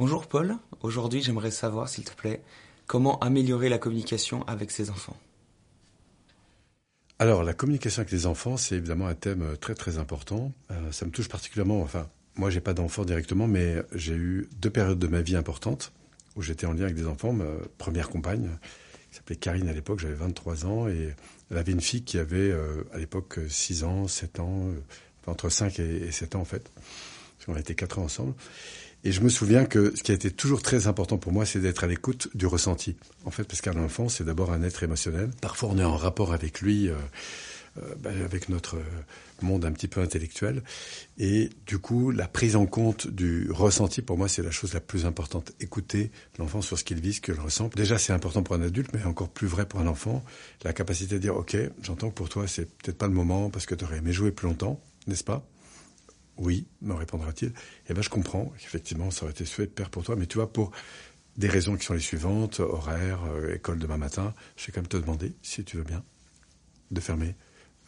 Bonjour Paul, aujourd'hui j'aimerais savoir s'il te plaît comment améliorer la communication avec ses enfants. Alors la communication avec les enfants c'est évidemment un thème euh, très très important. Euh, ça me touche particulièrement, enfin moi j'ai pas d'enfants directement mais j'ai eu deux périodes de ma vie importantes où j'étais en lien avec des enfants. Ma première compagne s'appelait Karine à l'époque, j'avais 23 ans et elle avait une fille qui avait euh, à l'époque 6 ans, 7 ans, entre 5 et 7 ans en fait. On a été 4 ans ensemble. Et je me souviens que ce qui a été toujours très important pour moi, c'est d'être à l'écoute du ressenti. En fait, parce qu'un enfant, c'est d'abord un être émotionnel. Parfois, on est en rapport avec lui, euh, euh, ben, avec notre monde un petit peu intellectuel. Et du coup, la prise en compte du ressenti, pour moi, c'est la chose la plus importante. Écouter l'enfant sur ce qu'il vit, ce qu'il ressent. Déjà, c'est important pour un adulte, mais encore plus vrai pour un enfant. La capacité de dire, OK, j'entends que pour toi, c'est peut-être pas le moment parce que tu aurais aimé jouer plus longtemps, n'est-ce pas? Oui, me répondra-t-il. Eh bien, je comprends. Effectivement, ça aurait été père pour toi, mais tu vois, pour des raisons qui sont les suivantes, horaire, euh, école demain matin, je vais quand même te demander, si tu veux bien, de fermer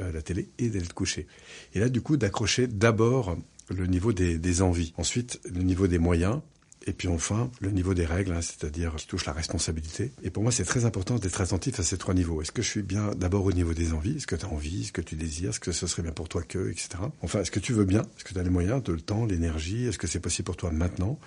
euh, la télé et d'aller te coucher. Et là, du coup, d'accrocher d'abord le niveau des, envies, ensuite le niveau des moyens, et puis enfin, le niveau des règles, hein, c'est-à-dire qui touche la responsabilité. Et pour moi, c'est très important d'être attentif à ces trois niveaux. Est-ce que je suis bien d'abord au niveau des envies? Est-ce que tu as envie? Est-ce que tu désires? Est-ce que ce serait bien pour toi que Etc. Enfin, est-ce que tu veux bien? Est-ce que tu as les moyens, de le temps, l'énergie? Est-ce que c'est possible pour toi maintenant?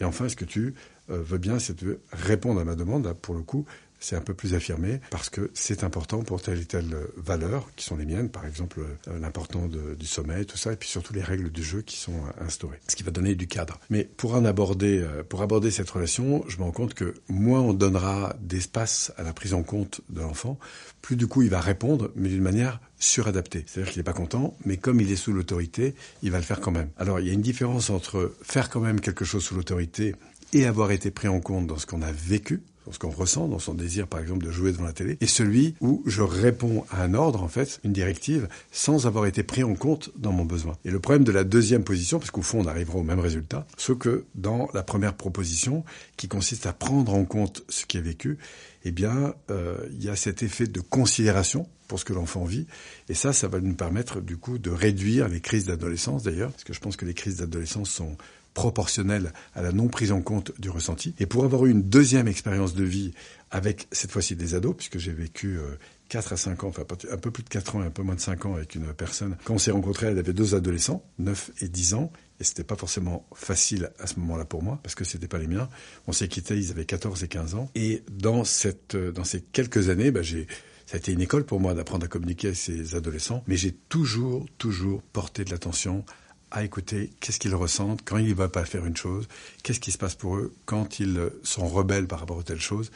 Et enfin, est-ce que tu euh, veux bien, si tu veux répondre à ma demande, pour le coup, c'est un peu plus affirmé parce que c'est important pour telle et telle valeur qui sont les miennes, par exemple euh, l'important du sommeil, tout ça, et puis surtout les règles du jeu qui sont euh, instaurées, ce qui va donner du cadre. Mais pour en aborder, euh, pour aborder cette relation, je me rends compte que moins on donnera d'espace à la prise en compte de l'enfant, plus du coup il va répondre, mais d'une manière suradaptée. C'est-à-dire qu'il n'est pas content, mais comme il est sous l'autorité, il va le faire quand même. Alors il y a une différence entre faire quand même quelque chose sous l'autorité et avoir été pris en compte dans ce qu'on a vécu, dans ce qu'on ressent, dans son désir par exemple de jouer devant la télé, et celui où je réponds à un ordre, en fait, une directive, sans avoir été pris en compte dans mon besoin. Et le problème de la deuxième position, parce qu'au fond on arrivera au même résultat, ce que dans la première proposition, qui consiste à prendre en compte ce qui est vécu, eh bien, euh, il y a cet effet de considération pour ce que l'enfant vit. Et ça, ça va nous permettre du coup de réduire les crises d'adolescence d'ailleurs, parce que je pense que les crises d'adolescence sont proportionnelle à la non prise en compte du ressenti. Et pour avoir eu une deuxième expérience de vie avec cette fois-ci des ados, puisque j'ai vécu 4 euh, à 5 ans, enfin un peu plus de 4 ans et un peu moins de 5 ans avec une personne. Quand on s'est rencontrés, elle avait deux adolescents, 9 et 10 ans, et c'était pas forcément facile à ce moment-là pour moi, parce que c'était pas les miens. On s'est quittés, ils avaient 14 et 15 ans. Et dans cette, euh, dans ces quelques années, bah, ça a été une école pour moi d'apprendre à communiquer avec ces adolescents, mais j'ai toujours, toujours porté de l'attention à écouter qu'est-ce qu'ils ressentent quand ils ne veulent pas faire une chose, qu'est-ce qui se passe pour eux quand ils sont rebelles par rapport à telle chose,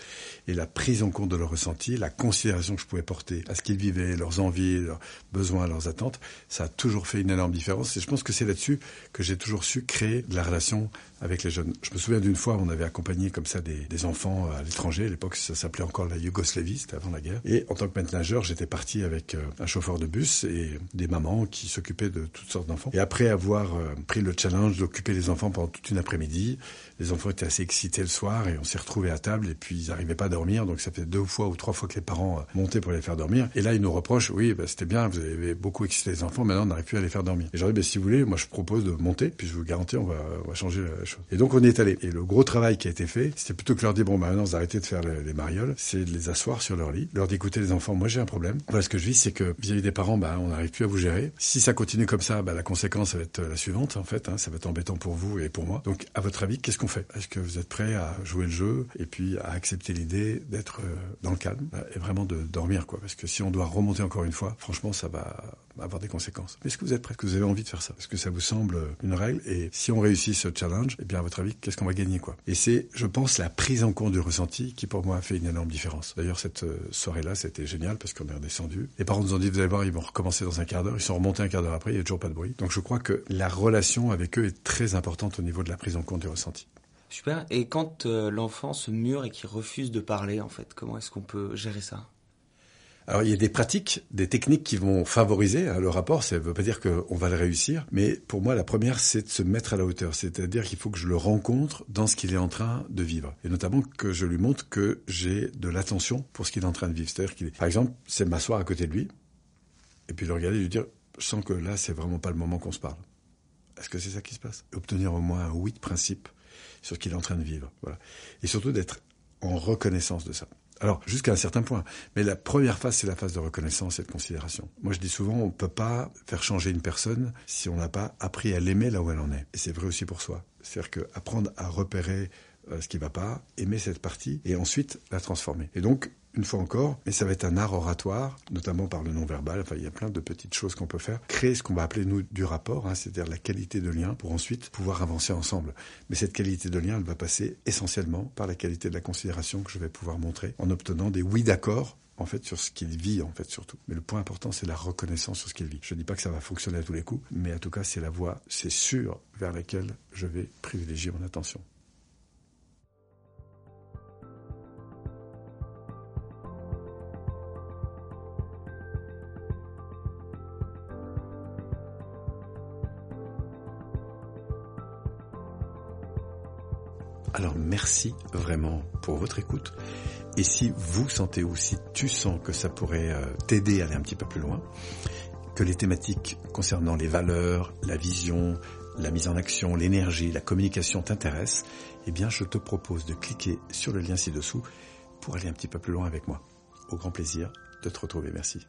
et la prise en compte de leurs ressentis, la considération que je pouvais porter à ce qu'ils vivaient, leurs envies, leurs besoins, leurs attentes, ça a toujours fait une énorme différence. Et je pense que c'est là-dessus que j'ai toujours su créer de la relation avec les jeunes. Je me souviens d'une fois, on avait accompagné comme ça des, enfants à l'étranger. À l'époque, ça s'appelait encore la Yougoslavie, c'était avant la guerre. Et en tant que maître j'étais parti avec euh, un chauffeur de bus et des mamans qui s'occupaient de toutes sortes d'enfants. Et après euh, pris le challenge d'occuper les enfants pendant toute une après-midi, les enfants étaient assez excités le soir et on s'est retrouvés à table et puis ils n'arrivaient pas à dormir. Donc ça fait deux fois ou trois fois que les parents euh, montaient pour les faire dormir. Et là, ils nous reprochent, oui, bah, c'était bien, vous avez beaucoup excité les enfants, maintenant on n'arrive plus à les faire dormir. Et j'aurais bah, si vous voulez, moi je propose de monter, puis je vous garantis, on va, on va changer la chose. Et donc on est allé et le gros travail qui a été fait, c'était plutôt que leur dire, bon, bah, maintenant, vous arrêtez de faire les, marioles, c'est de les asseoir sur leur lit, leur d'écouter les enfants, moi j'ai un problème. Voilà, ce que je vis, c'est que vis-à-vis des parents, bah, on n'arrive plus à vous gérer. Si ça continue comme ça, bah, la conséquence, ça va être la suivante, en fait, hein, ça va être embêtant pour vous et pour moi. Donc, à votre avis, qu'est-ce qu'on fait? Est-ce que vous êtes prêts à jouer le jeu et puis à accepter l'idée d'être euh, dans le calme et vraiment de dormir, quoi? Parce que si on doit remonter encore une fois, franchement, ça va avoir des conséquences. Est-ce que vous êtes prêts Est-ce que vous avez envie de faire ça? Est-ce que ça vous semble une règle? Et si on réussit ce challenge, eh bien, à votre avis, qu'est-ce qu'on va gagner, quoi? Et c'est, je pense, la prise en compte du ressenti qui, pour moi, a fait une énorme différence. D'ailleurs, cette euh, soirée-là, c'était génial parce qu'on est redescendu. Les parents nous ont dit, vous allez voir, ils vont recommencer dans un quart d'heure. Ils sont remontés un quart d'heure après, il n'y a toujours pas de bruit. Donc, je crois que la relation avec eux est très importante au niveau de la prise en compte du ressenti. Super. Et quand euh, l'enfant se mure et qu'il refuse de parler, en fait, comment est-ce qu'on peut gérer ça? Alors il y a des pratiques, des techniques qui vont favoriser hein, le rapport. Ça ne veut pas dire qu'on va le réussir, mais pour moi la première c'est de se mettre à la hauteur. C'est-à-dire qu'il faut que je le rencontre dans ce qu'il est en train de vivre, et notamment que je lui montre que j'ai de l'attention pour ce qu'il est en train de vivre. C'est-à-dire qu'il, par exemple, c'est m'asseoir à côté de lui, et puis le regarder et lui dire, je sens que là c'est vraiment pas le moment qu'on se parle. Est-ce que c'est ça qui se passe? Obtenir au moins un oui de principe sur ce qu'il est en train de vivre. Voilà. Et surtout d'être en reconnaissance de ça. Alors, jusqu'à un certain point. Mais la première phase, c'est la phase de reconnaissance et de considération. Moi, je dis souvent, on ne peut pas faire changer une personne si on n'a pas appris à l'aimer là où elle en est. Et c'est vrai aussi pour soi. C'est-à-dire qu'apprendre à repérer euh, ce qui va pas, aimer cette partie et ensuite la transformer. Et donc, une fois encore, mais ça va être un art oratoire, notamment par le non-verbal. Enfin, il y a plein de petites choses qu'on peut faire. Créer ce qu'on va appeler, nous, du rapport, hein, c'est-à-dire la qualité de lien, pour ensuite pouvoir avancer ensemble. Mais cette qualité de lien, elle va passer essentiellement par la qualité de la considération que je vais pouvoir montrer en obtenant des oui d'accord en fait sur ce qu'il vit en fait surtout. Mais le point important c'est la reconnaissance sur ce qu'il vit. Je ne dis pas que ça va fonctionner à tous les coups, mais en tout cas c'est la voie, c'est sûr vers laquelle je vais privilégier mon attention. Alors merci vraiment pour votre écoute. Et si vous sentez ou si tu sens que ça pourrait euh, t'aider à aller un petit peu plus loin, que les thématiques concernant les valeurs, la vision, la mise en action, l'énergie, la communication t'intéressent, eh bien je te propose de cliquer sur le lien ci-dessous pour aller un petit peu plus loin avec moi. Au grand plaisir de te retrouver. Merci.